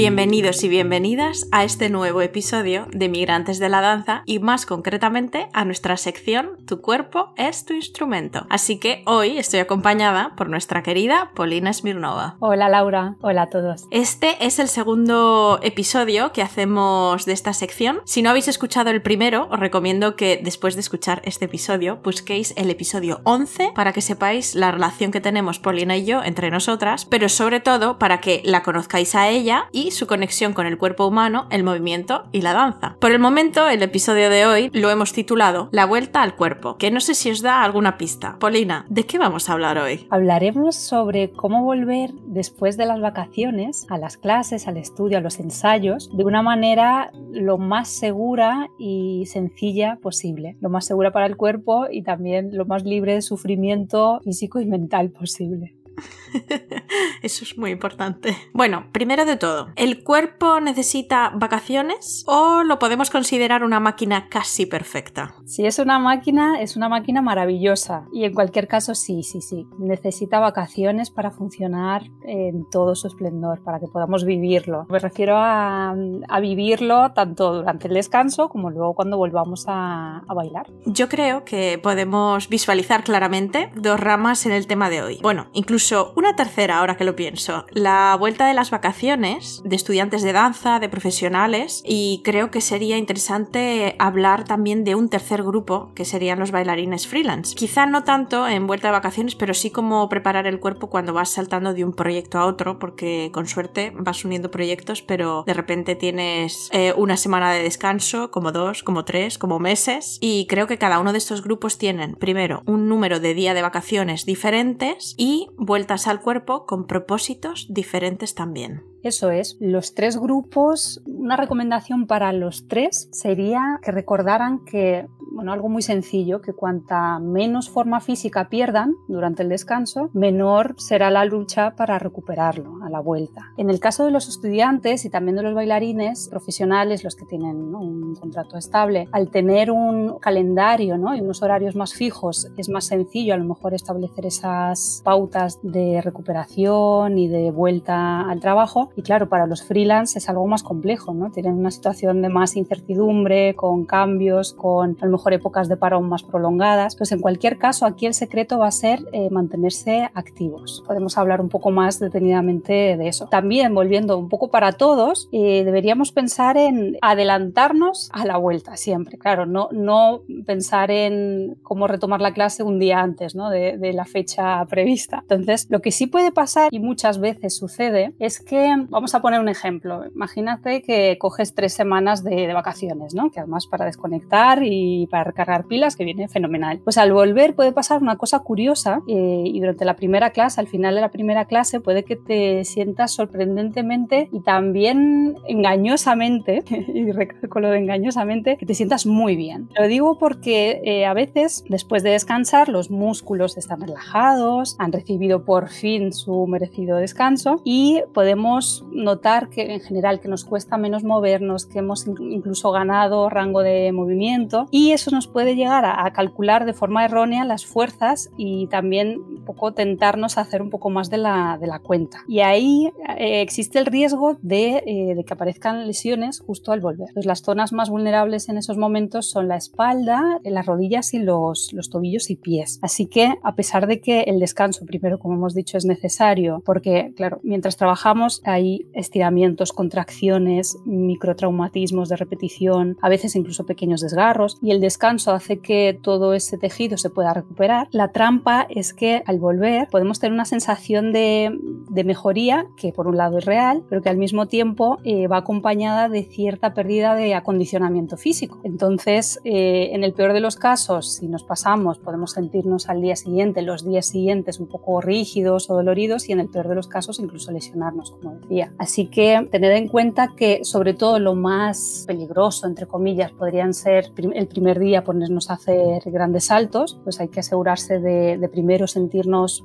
Bienvenidos y bienvenidas a este nuevo episodio de Migrantes de la Danza y más concretamente a nuestra sección Tu cuerpo es tu instrumento. Así que hoy estoy acompañada por nuestra querida Polina Smirnova. Hola Laura, hola a todos. Este es el segundo episodio que hacemos de esta sección. Si no habéis escuchado el primero, os recomiendo que después de escuchar este episodio busquéis el episodio 11 para que sepáis la relación que tenemos Polina y yo entre nosotras, pero sobre todo para que la conozcáis a ella y su conexión con el cuerpo humano, el movimiento y la danza. Por el momento, el episodio de hoy lo hemos titulado La vuelta al cuerpo, que no sé si os da alguna pista. Polina, ¿de qué vamos a hablar hoy? Hablaremos sobre cómo volver después de las vacaciones a las clases, al estudio, a los ensayos, de una manera lo más segura y sencilla posible. Lo más segura para el cuerpo y también lo más libre de sufrimiento físico y mental posible. Eso es muy importante. Bueno, primero de todo, ¿el cuerpo necesita vacaciones o lo podemos considerar una máquina casi perfecta? Si es una máquina, es una máquina maravillosa. Y en cualquier caso, sí, sí, sí. Necesita vacaciones para funcionar en todo su esplendor, para que podamos vivirlo. Me refiero a, vivirlo tanto durante el descanso como luego cuando volvamos a, a bailar. Yo creo que podemos visualizar claramente dos ramas en el tema de hoy. Bueno, incluso una tercera, ahora que lo pienso, la vuelta de las vacaciones de estudiantes de danza, de profesionales, y creo que sería interesante hablar también de un tercer grupo, que serían los bailarines freelance. Quizá no tanto en vuelta de vacaciones, pero sí como preparar el cuerpo cuando vas saltando de un proyecto a otro, porque con suerte vas uniendo proyectos, pero de repente tienes eh, una semana de descanso, como dos, como tres, como meses, y creo que cada uno de estos grupos tienen, primero, un número de día de vacaciones diferentes y vueltas al cuerpo propósitos diferentes también. Eso es, los tres grupos, una recomendación para los tres sería que recordaran que, bueno, algo muy sencillo, que cuanta menos forma física pierdan durante el descanso, menor será la lucha para recuperarlo a la vuelta. En el caso de los estudiantes y también de los bailarines profesionales, los que tienen un contrato estable, al tener un calendario ¿no? y unos horarios más fijos, es más sencillo a lo mejor establecer esas pautas de recuperación y de vuelta al trabajo y claro, para los freelance es algo más complejo, ¿no? Tienen una situación de más incertidumbre, con cambios, con a lo mejor épocas de parón más prolongadas. Pues en cualquier caso, aquí el secreto va a ser eh, mantenerse activos. Podemos hablar un poco más detenidamente de eso. También, volviendo un poco para todos, eh, deberíamos pensar en adelantarnos a la vuelta siempre. Claro, no, no pensar en cómo retomar la clase un día antes ¿no? de, de la fecha prevista. Entonces, lo que sí puede pasar y muchas veces sucede es que Vamos a poner un ejemplo. Imagínate que coges tres semanas de, vacaciones, ¿no? Que además para desconectar y para recargar pilas, que viene fenomenal. Pues al volver puede pasar una cosa curiosa eh, y durante la primera clase, al final de la primera clase, puede que te sientas sorprendentemente y también engañosamente, y recalco lo de engañosamente, que te sientas muy bien. Lo digo porque eh, a veces, después de descansar, los músculos están relajados, han recibido por fin su merecido descanso y podemos notar que en general que nos cuesta menos movernos, que hemos incluso ganado rango de movimiento y eso nos puede llegar a, calcular de forma errónea las fuerzas y también un poco tentarnos a hacer un poco más de la, de la cuenta. Y ahí eh, existe el riesgo de, eh, de, que aparezcan lesiones justo al volver. Pues las zonas más vulnerables en esos momentos son la espalda, las rodillas y los, los tobillos y pies. Así que a pesar de que el descanso primero, como hemos dicho, es necesario, porque claro, mientras trabajamos hay estiramientos, contracciones, microtraumatismos de repetición, a veces incluso pequeños desgarros, y el descanso hace que todo ese tejido se pueda recuperar. La trampa es que al volver podemos tener una sensación de, mejoría que por un lado es real, pero que al mismo tiempo eh, va acompañada de cierta pérdida de acondicionamiento físico. Entonces, eh, en el peor de los casos, si nos pasamos, podemos sentirnos al día siguiente, los días siguientes un poco rígidos o doloridos y en el peor de los casos incluso lesionarnos, como decía. Así que tener en cuenta que sobre todo lo más peligroso, entre comillas, podrían ser el primer día ponernos a hacer grandes saltos, pues hay que asegurarse de, de primero sentirnos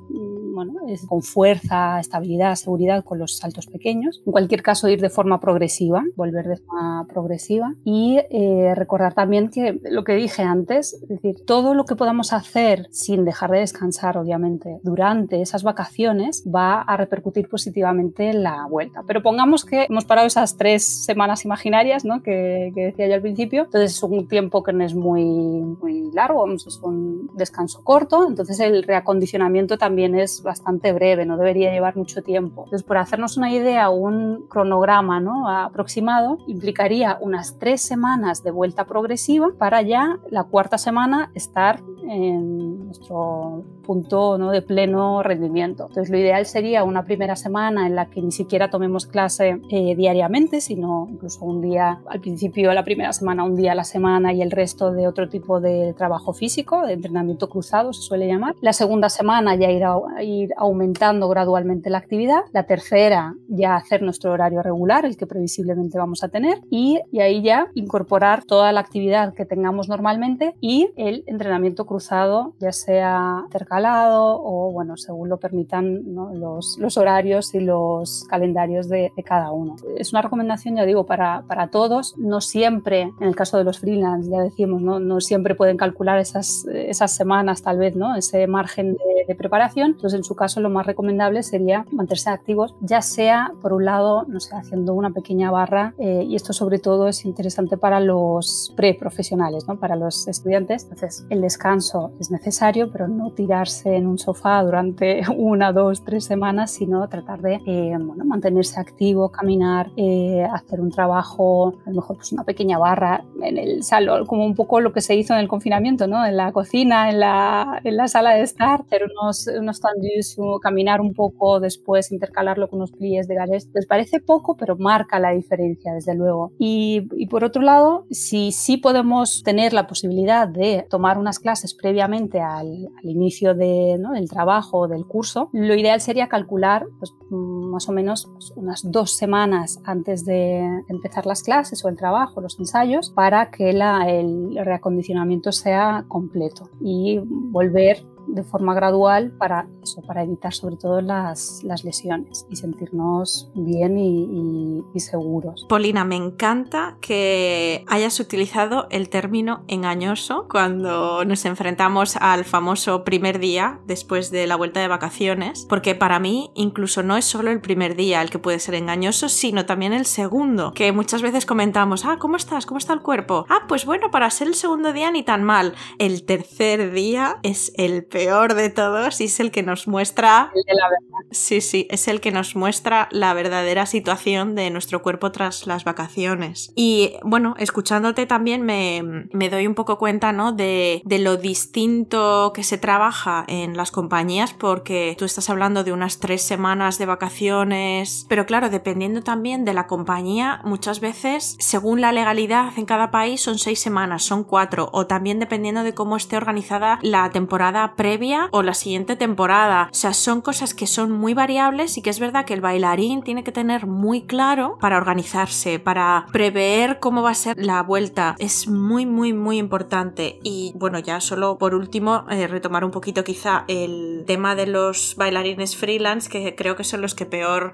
bueno, es con fuerza, estabilidad, seguridad con los saltos pequeños. En cualquier caso, ir de forma progresiva, volver de forma progresiva y eh, recordar también que lo que dije antes, es decir, todo lo que podamos hacer sin dejar de descansar, obviamente, durante esas vacaciones va a repercutir positivamente en la vuelta. Pero pongamos que hemos parado esas tres semanas imaginarias ¿no? que, decía yo al principio, entonces es un tiempo que no es muy, muy largo, es un descanso corto, entonces el reacondicionamiento también es bastante breve, no debería llevar mucho tiempo. Entonces, por hacernos una idea, un cronograma ¿no? aproximado implicaría unas tres semanas de vuelta progresiva para ya la cuarta semana estar en nuestro punto ¿no? de pleno rendimiento. Entonces, lo ideal sería una primera semana en la que ni siquiera tomemos clase eh, diariamente, sino incluso un día al principio, la primera semana, un día a la semana y el resto de otro tipo de trabajo físico, de entrenamiento cruzado se suele llamar. La segunda semana ya ir, ir aumentando gradualmente la actividad. La tercera ya hacer nuestro horario regular, el que previsiblemente vamos a tener. Y, y ahí ya incorporar toda la actividad que tengamos normalmente y el entrenamiento cruzado, ya sea intercalado o, bueno, según lo permitan los, horarios y los calendarios de, de, cada uno. Es una recomendación, ya digo, para, para todos. No siempre, en el caso de los freelance, ya decimos, no, no siempre pueden calcular esas, esas semanas, tal vez, ¿no? ese margen de, de, preparación. Entonces, en su caso, lo más recomendable sería mantenerse activos, ya sea, por un lado, no sé, haciendo una pequeña barra, eh, y esto sobre todo es interesante para los preprofesionales, ¿no? para los estudiantes. Entonces, el descanso es necesario, pero no tirarse en un sofá durante una, dos, tres semanas, sino tratar de eh, bueno, mantenerse activo, caminar, eh, hacer un trabajo, a lo mejor pues una pequeña barra en el salón, como un poco lo que se hizo en el confinamiento, ¿no? en la cocina, en la, en la sala de estar, hacer unos, unos tendus, caminar un poco, después intercalarlo con unos pliés de galés. Les parece poco, pero marca la diferencia, desde luego. Y, y por otro lado, si sí podemos tener la posibilidad de tomar unas clases previamente al, al inicio de, ¿no? del trabajo, del curso, lo ideal sería calcular pues, más o menos pues, unas dos semanas antes de empezar las clases o el trabajo, los ensayos, para que la, el reacondicionamiento sea completo y volver de forma gradual para eso, para evitar sobre todo las, las lesiones y sentirnos bien y, y, seguros. Polina, me encanta que hayas utilizado el término engañoso cuando nos enfrentamos al famoso primer día después de la vuelta de vacaciones, porque para mí incluso no es solo el primer día el que puede ser engañoso, sino también el segundo, que muchas veces comentamos, ah, ¿cómo estás? ¿Cómo está el cuerpo? Ah, pues bueno, para ser el segundo día ni tan mal. El tercer día es el peor de todos y es el que nos muestra... El de la verdad. Sí, sí, es el que nos muestra la verdadera situación de nuestro cuerpo tras las vacaciones. Y bueno, escuchándote también me, me doy un poco cuenta, ¿no? De, de lo distinto que se trabaja en las compañías porque tú estás hablando de unas tres semanas de vacaciones, pero claro, dependiendo también de la compañía, muchas veces, según la legalidad en cada país, son seis semanas, son cuatro, o también dependiendo de cómo esté organizada la temporada previa o la siguiente temporada. O sea, son cosas que son muy variables y que es verdad que el bailarín tiene que tener muy claro para organizarse, para prever cómo va a ser la vuelta. Es muy, muy, muy importante. Y bueno, ya solo por último, eh, retomar un poquito quizá el tema de los bailarines freelance, que creo que son los que peor,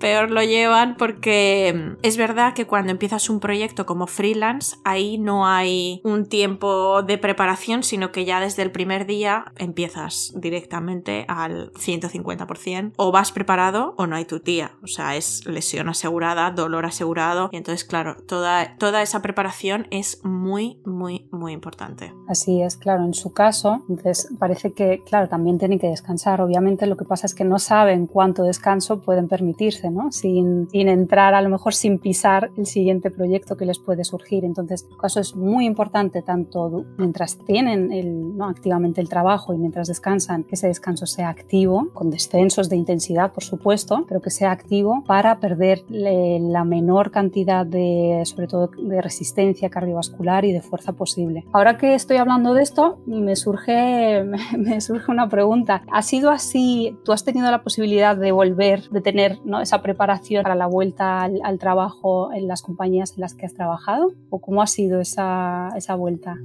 peor lo llevan, porque mm, es verdad que cuando empiezas un proyecto como freelance, ahí no hay un tiempo de preparación, sino que ya desde el primer día empiezas directamente al 150%. O vas preparado o no hay tu tía. O sea, es lesión asegurada, dolor asegurado. Y entonces, claro, toda, toda esa preparación es muy, muy, muy importante. Así es, claro, en su caso, entonces parece que, claro, también tienen que descansar. Obviamente lo que pasa es que no saben cuánto descanso pueden permitirse, ¿no? Sin, sin entrar, a lo mejor sin pisar el siguiente proyecto que les puede surgir. Entonces, en su caso es muy importante tanto mientras tienen el, ¿no? activamente el trabajo y mientras descansan, que ese descanso sea activo, con descensos de intensidad, por supuesto, pero que sea activo para perder la menor cantidad de, sobre todo, de resistencia cardiovascular y de fuerza posible. Ahora que estoy hablando de esto, me surge, me surge una pregunta. ¿Ha sido así? ¿Tú has tenido la posibilidad de volver, de tener ¿no? esa preparación para la vuelta al, al, trabajo en las compañías en las que has trabajado? ¿O cómo ha sido esa, esa vuelta?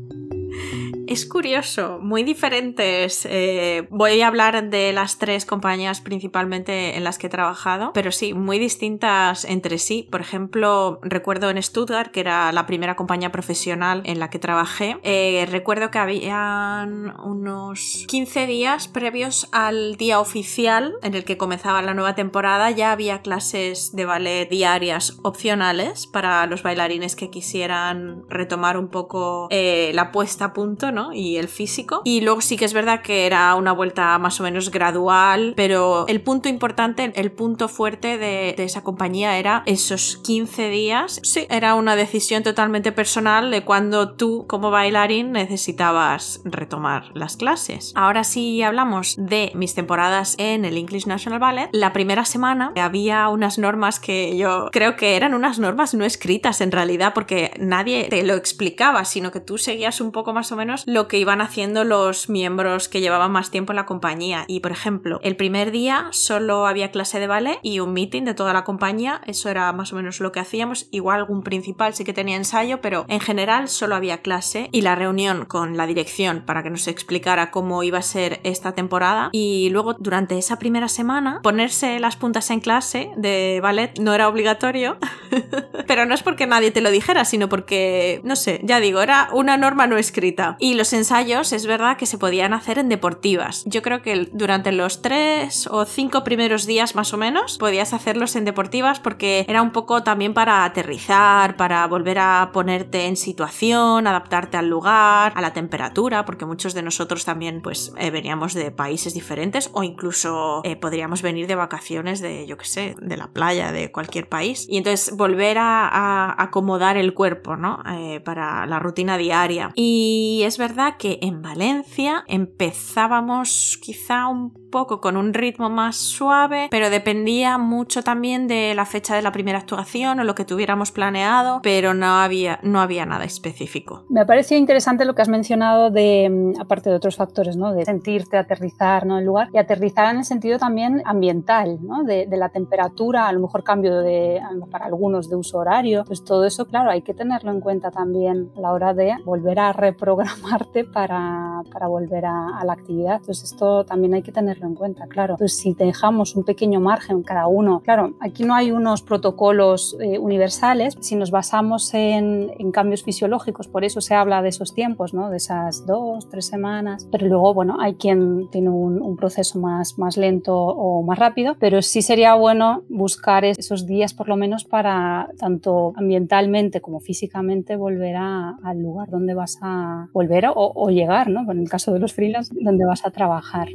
Es curioso, muy diferente pues eh, voy a hablar de las tres compañías principalmente en las que he trabajado, pero sí, muy distintas entre sí. Por ejemplo, recuerdo en Stuttgart, que era la primera compañía profesional en la que trabajé, eh, recuerdo que habían unos 15 días previos al día oficial en el que comenzaba la nueva temporada, ya había clases de ballet diarias opcionales para los bailarines que quisieran retomar un poco eh, la puesta a punto ¿no? y el físico. Y luego sí que es verdad que era una vuelta más o menos gradual, pero el punto importante, el punto fuerte de, esa compañía era esos 15 días. Sí, era una decisión totalmente personal de cuando tú como bailarín necesitabas retomar las clases. Ahora sí hablamos de mis temporadas en el English National Ballet. La primera semana había unas normas que yo creo que eran unas normas no escritas en realidad porque nadie te lo explicaba, sino que tú seguías un poco más o menos lo que iban haciendo los miembros que llevaban más tiempo en la compañía. Y por ejemplo, el primer día solo había clase de ballet y un meeting de toda la compañía, eso era más o menos lo que hacíamos. Igual algún principal sí que tenía ensayo, pero en general solo había clase y la reunión con la dirección para que nos explicara cómo iba a ser esta temporada. Y luego durante esa primera semana ponerse las puntas en clase de ballet no era obligatorio, pero no es porque nadie te lo dijera, sino porque, no sé, ya digo, era una norma no escrita. Y los ensayos es verdad que se podían hacer en deportivas. Yo creo que durante los tres o cinco primeros días más o menos podías hacerlos en deportivas porque era un poco también para aterrizar, para volver a ponerte en situación, adaptarte al lugar, a la temperatura, porque muchos de nosotros también pues eh, veníamos de países diferentes o incluso eh, podríamos venir de vacaciones de, yo qué sé, de la playa, de cualquier país. Y entonces volver a, acomodar el cuerpo, ¿no? Eh, para la rutina diaria. Y es verdad que en Valencia empezábamos quizá un poco con un ritmo más suave, pero dependía mucho también de la fecha de la primera actuación o lo que tuviéramos planeado, pero no había, no había nada específico. Me ha parecido interesante lo que has mencionado de, mm, aparte de otros factores, ¿no? De sentirte, aterrizar, ¿no? El lugar y aterrizar en el sentido también ambiental, ¿no? De, la temperatura, a lo mejor cambio de, para algunos de uso horario, pues todo eso, claro, hay que tenerlo en cuenta también a la hora de volver a reprogramarte para, para volver a, a la actividad. Pues esto también hay que tenerlo en cuenta, claro. Pues si dejamos un pequeño margen cada uno, claro, aquí no hay unos protocolos eh, universales, si nos basamos en, cambios fisiológicos, por eso se habla de esos tiempos, ¿no? De esas dos, tres semanas, pero luego, bueno, hay quien tiene un, proceso más, más lento o más rápido, pero sí sería bueno buscar esos días por lo menos para tanto ambientalmente como físicamente volver al lugar donde vas a volver o, o llegar, ¿no? En el caso de los donde vas a trabajar.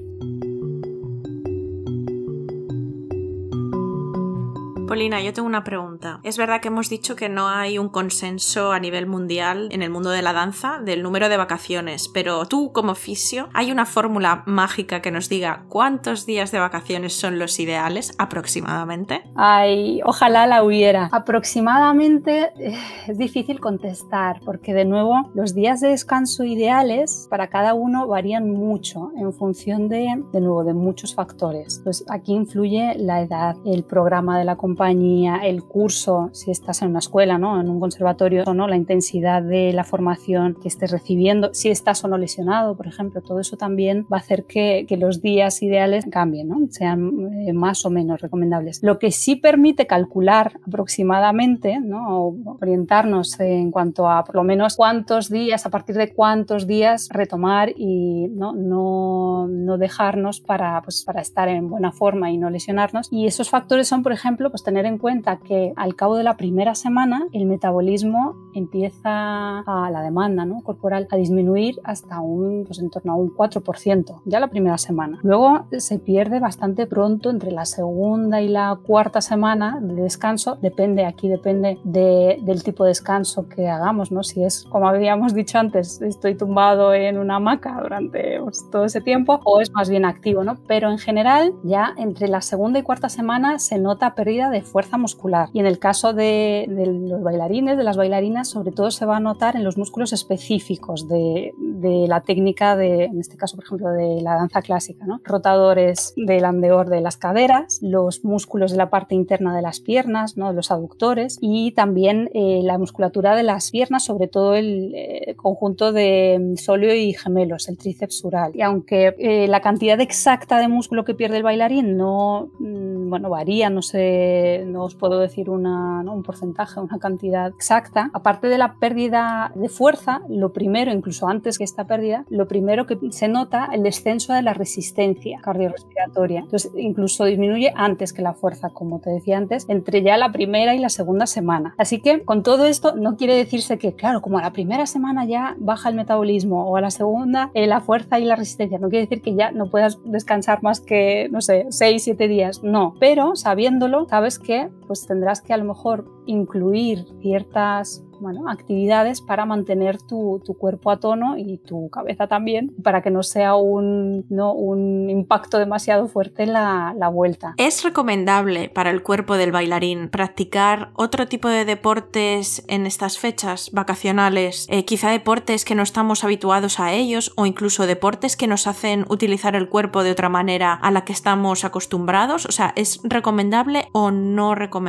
Polina, yo tengo una pregunta. Es verdad que hemos dicho que no hay un consenso a nivel mundial en el mundo de la danza del número de vacaciones, pero tú como fisio, ¿hay una fórmula mágica que nos diga cuántos días de vacaciones son los ideales aproximadamente? Ay, ojalá la hubiera. Aproximadamente eh, es difícil contestar porque de nuevo los días de descanso ideales para cada uno varían mucho en función de, de nuevo, de muchos factores. Pues aquí influye la edad, el programa de la compañía, el curso, si estás en una escuela, ¿no? en un conservatorio, o no, la intensidad de la formación que estés recibiendo, si estás o no lesionado, por ejemplo, todo eso también va a hacer que, los días ideales cambien, ¿no? sean eh, más o menos recomendables. Lo que sí permite calcular aproximadamente, ¿no? o orientarnos en cuanto a por lo menos cuántos días, a partir de cuántos días retomar y no, no, no dejarnos para, pues, para estar en buena forma y no lesionarnos. Y esos factores son, por ejemplo, pues tener en cuenta que al cabo de la primera semana el metabolismo empieza a la demanda ¿no? corporal a disminuir hasta un, pues en torno a un 4%, ya la primera semana. Luego se pierde bastante pronto entre la segunda y la cuarta semana de descanso, depende, aquí depende del tipo de descanso que hagamos, ¿no? Si es, como habíamos dicho antes, estoy tumbado en una hamaca durante pues, todo ese tiempo o es más bien activo, ¿no? Pero en general ya entre la segunda y cuarta semana se nota pérdida de de fuerza muscular. Y en el caso de, los bailarines, de las bailarinas, sobre todo se va a notar en los músculos específicos de, la técnica de, en este caso, por ejemplo, de la danza clásica, ¿no? Rotadores del andeor de las caderas, los músculos de la parte interna de las piernas, ¿no? Los aductores y también eh, la musculatura de las piernas, sobre todo el eh, conjunto de sóleo y gemelos, el tríceps sural. Y aunque eh, la cantidad exacta de músculo que pierde el bailarín no, mm, bueno, varía, no sé, no os puedo decir una, un porcentaje, una cantidad exacta, aparte de la pérdida de fuerza, lo primero, incluso antes que esta pérdida, lo primero que se nota el descenso de la resistencia cardiorrespiratoria. Entonces, incluso disminuye antes que la fuerza, como te decía antes, entre ya la primera y la segunda semana. Así que con todo esto no quiere decirse que, claro, como a la primera semana ya baja el metabolismo o a la segunda eh, la fuerza y la resistencia, no quiere decir que ya no puedas descansar más que, no sé, 6, 7 días, no. Pero sabiéndolo, sabes que pues tendrás que a lo mejor incluir ciertas actividades para mantener tu, cuerpo a tono y tu cabeza también, para que no sea un impacto demasiado fuerte la, la vuelta. ¿Es recomendable para el cuerpo del bailarín practicar otro tipo de deportes en estas fechas vacacionales? Eh, quizá deportes que no estamos habituados a ellos o incluso deportes que nos hacen utilizar el cuerpo de otra manera a la que estamos acostumbrados. O sea, ¿es recomendable o no recomendable?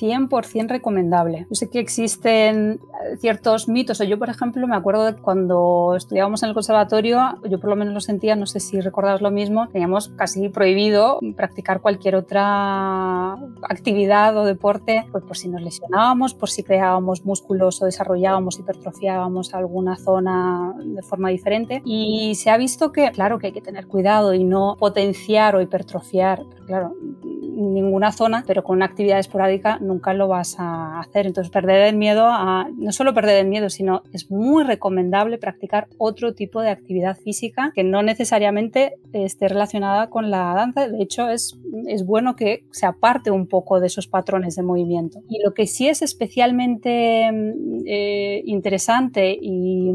100% recomendable. Yo sé que existen ciertos mitos. O yo, por ejemplo, me acuerdo de cuando estudiábamos en el conservatorio, yo por lo menos lo sentía, no sé si recordáis lo mismo, teníamos casi prohibido practicar cualquier otra actividad o deporte, pues por si nos lesionábamos, por si creábamos músculos o desarrollábamos, hipertrofiábamos alguna zona de forma diferente. Y se ha visto que, claro, que hay que tener cuidado y no potenciar o hipertrofiar, claro, ninguna zona, pero con una actividad esporádica nunca lo vas a hacer. Entonces, perder el miedo a, no solo perder el miedo, sino es muy recomendable practicar otro tipo de actividad física que no necesariamente esté relacionada con la danza. De hecho, es, es bueno que se aparte un poco de esos patrones de movimiento. Y lo que sí es especialmente eh, interesante y,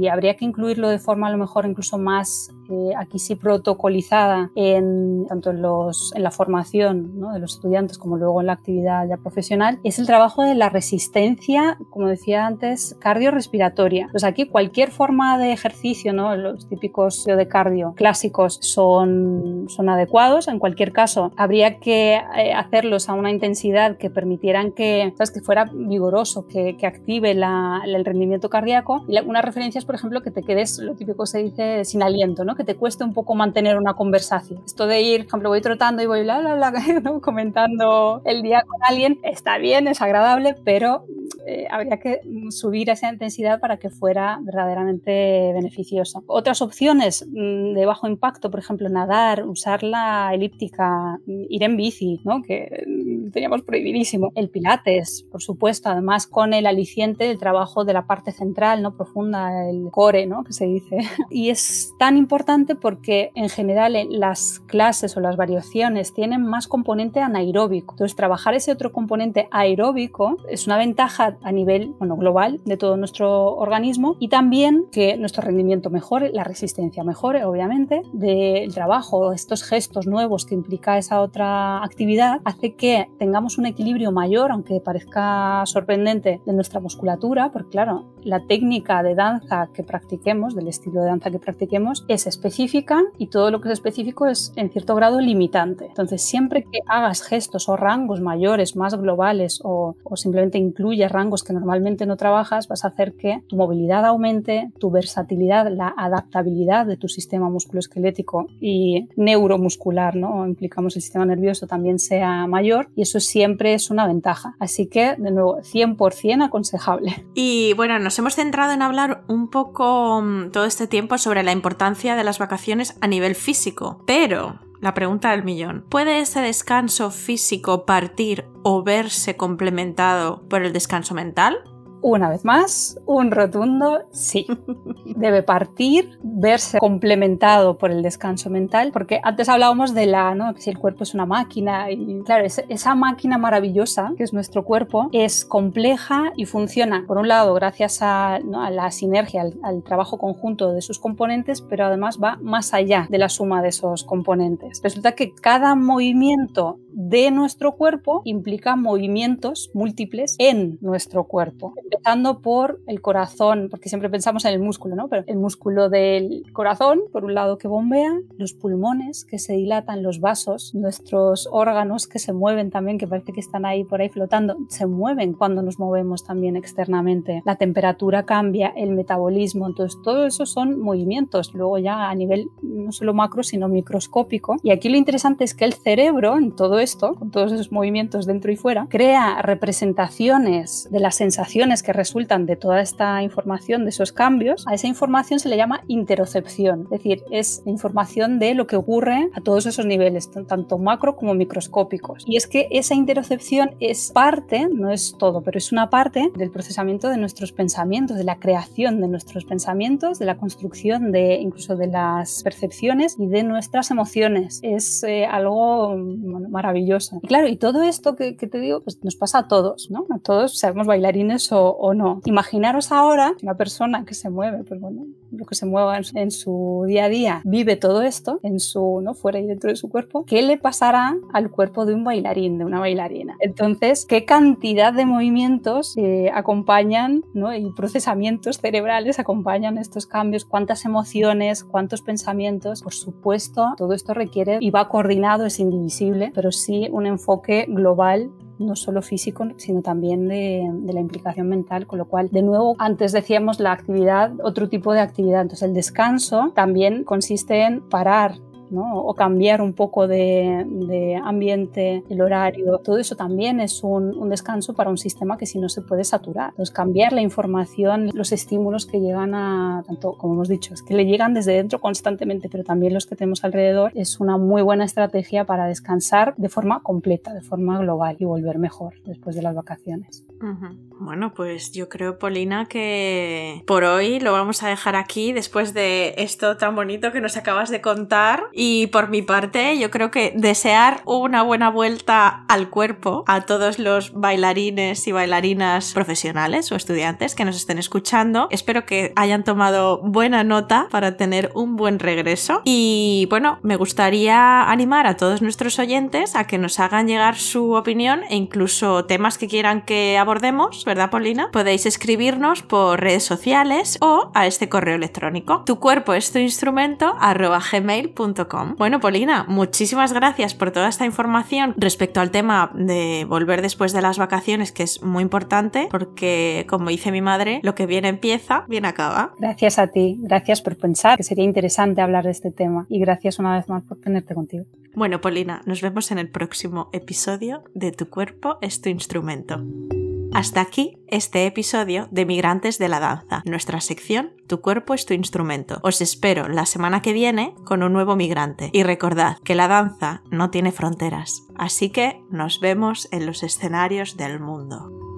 y habría que incluirlo de forma a lo mejor incluso más eh, aquí sí protocolizada en, tanto en, los, en la formación de los estudiantes como luego en la actividad ya profesional, es el trabajo de la resistencia, como decía antes, cardiorrespiratoria. Pues aquí cualquier forma de ejercicio, ¿no? los típicos de cardio clásicos son, son adecuados. En cualquier caso, habría que eh, hacerlos a una intensidad que permitieran que, ¿sabes? que fuera vigoroso, que, que active la, el rendimiento cardíaco. Y unas referencias, por ejemplo, que te quedes, lo típico se dice, sin aliento, ¿no? Que te cueste un poco mantener una conversación. Esto de ir, por ejemplo, voy trotando y voy bla, bla, bla, comentando el día con alguien, está bien, es agradable, pero eh, habría que subir esa intensidad para que fuera verdaderamente beneficioso. Otras opciones mm, de bajo impacto, por ejemplo, nadar, usar la elíptica, ir en bici, ¿no? que mm, teníamos prohibidísimo. El pilates, por supuesto, además con el aliciente del trabajo de la parte central, ¿no? profunda, el core, ¿no? que se dice. Y es tan importante porque en general las clases o las variaciones tienen más componente anaeróbico. Entonces, trabajar ese otro componente aeróbico es una ventaja a nivel bueno, global de todo nuestro organismo y también que nuestro rendimiento mejore, la resistencia mejore, obviamente, del trabajo, estos gestos nuevos que implica esa otra actividad, hace que tengamos un equilibrio mayor, aunque parezca sorprendente, de nuestra musculatura, porque claro, la técnica de danza que practiquemos, del estilo de danza que practiquemos, es específica y todo lo que es específico es en cierto grado limitante. Entonces, siempre que hagas gestos o rangos mayores, más globales o, simplemente incluyas rangos que normalmente no trabajas, vas a hacer que tu movilidad aumente, tu versatilidad, la adaptabilidad de tu sistema musculoesquelético y neuromuscular, ¿no? Implicamos el sistema nervioso también sea mayor y eso siempre es una ventaja. Así que, de nuevo, 100% aconsejable. Y bueno, nos hemos centrado en hablar un poco mm, todo este tiempo sobre la importancia de las vacaciones a nivel físico, pero la pregunta del millón. ¿Puede ese descanso físico partir o verse complementado por el descanso mental? Una vez más, un rotundo sí. Debe partir, verse complementado por el descanso mental, porque antes hablábamos de la, ¿no? Que si el cuerpo es una máquina, y claro, esa máquina maravillosa que es nuestro cuerpo es compleja y funciona, por un lado, gracias a, la sinergia, al, trabajo conjunto de sus componentes, pero además va más allá de la suma de esos componentes. Resulta que cada movimiento de nuestro cuerpo implica movimientos múltiples en nuestro cuerpo, empezando por el corazón, porque siempre pensamos en el músculo, ¿no? Pero el músculo del corazón, por un lado que bombea, los pulmones que se dilatan, los vasos, nuestros órganos que se mueven también, que parece que están ahí por ahí flotando, se mueven cuando nos movemos también externamente. La temperatura cambia, el metabolismo, entonces todo eso son movimientos, luego ya a nivel no solo macro, sino microscópico. Y aquí lo interesante es que el cerebro, en todo esto, con todos esos movimientos dentro y fuera, crea representaciones de las sensaciones que resultan de toda esta información, de esos cambios. A esa información se le llama interocepción, es decir, es información de lo que ocurre a todos esos niveles, tanto macro como microscópicos. Y es que esa interocepción es parte, no es todo, pero es una parte del procesamiento de nuestros pensamientos, de la creación de nuestros pensamientos, de la construcción de incluso de las percepciones y de nuestras emociones. Es eh, algo maravilloso. Y claro, y todo esto que, te digo, pues nos pasa a todos, ¿no? A todos, seamos bailarines o, no. Imaginaros ahora una persona que se mueve, pues bueno, lo que se mueva en, su día a día, vive todo esto en su, ¿no? Fuera y dentro de su cuerpo, ¿qué le pasará al cuerpo de un bailarín, de una bailarina? Entonces, ¿qué cantidad de movimientos eh, acompañan, ¿no? Y procesamientos cerebrales acompañan estos cambios? ¿Cuántas emociones? ¿Cuántos pensamientos? Por supuesto, todo esto requiere y va coordinado, es indivisible, pero sí un enfoque global no solo físico, sino también de, la implicación mental, con lo cual, de nuevo, antes decíamos la actividad, otro tipo de actividad. Entonces, el descanso también consiste en parar o cambiar un poco de, ambiente, el horario, todo eso también es un, descanso para un sistema que si no se puede saturar. Entonces, cambiar la información, los estímulos que llegan a, tanto como hemos dicho, es que le llegan desde dentro constantemente, pero también los que tenemos alrededor, es una muy buena estrategia para descansar de forma completa, de forma global y volver mejor después de las vacaciones. Bueno, pues yo creo, Polina, que por hoy lo vamos a dejar aquí después de esto tan bonito que nos acabas de contar. Por mi parte, yo creo que desear una buena vuelta al cuerpo a todos los bailarines y bailarinas profesionales o estudiantes que nos estén escuchando. Espero que hayan tomado buena nota para tener un buen regreso. Y bueno, me gustaría animar a todos nuestros oyentes a que nos hagan llegar su opinión e incluso temas que quieran que abordemos, ¿verdad, Paulina? Podéis escribirnos por redes sociales o a este correo electrónico. Tu cuerpo es tu instrumento gmail.com bueno, Polina, muchísimas gracias por toda esta información respecto al tema de volver después de las vacaciones, que es muy importante, porque como dice mi madre, lo que bien empieza, bien acaba. Gracias a ti, gracias por pensar que sería interesante hablar de este tema y gracias una vez más por tenerte contigo. Bueno, Polina, nos vemos en el próximo episodio de Tu cuerpo es tu instrumento. Hasta aquí este episodio de Migrantes de la Danza, nuestra sección Tu cuerpo es tu instrumento. Os espero la semana que viene con un nuevo migrante. Y recordad que la danza no tiene fronteras, así que nos vemos en los escenarios del mundo.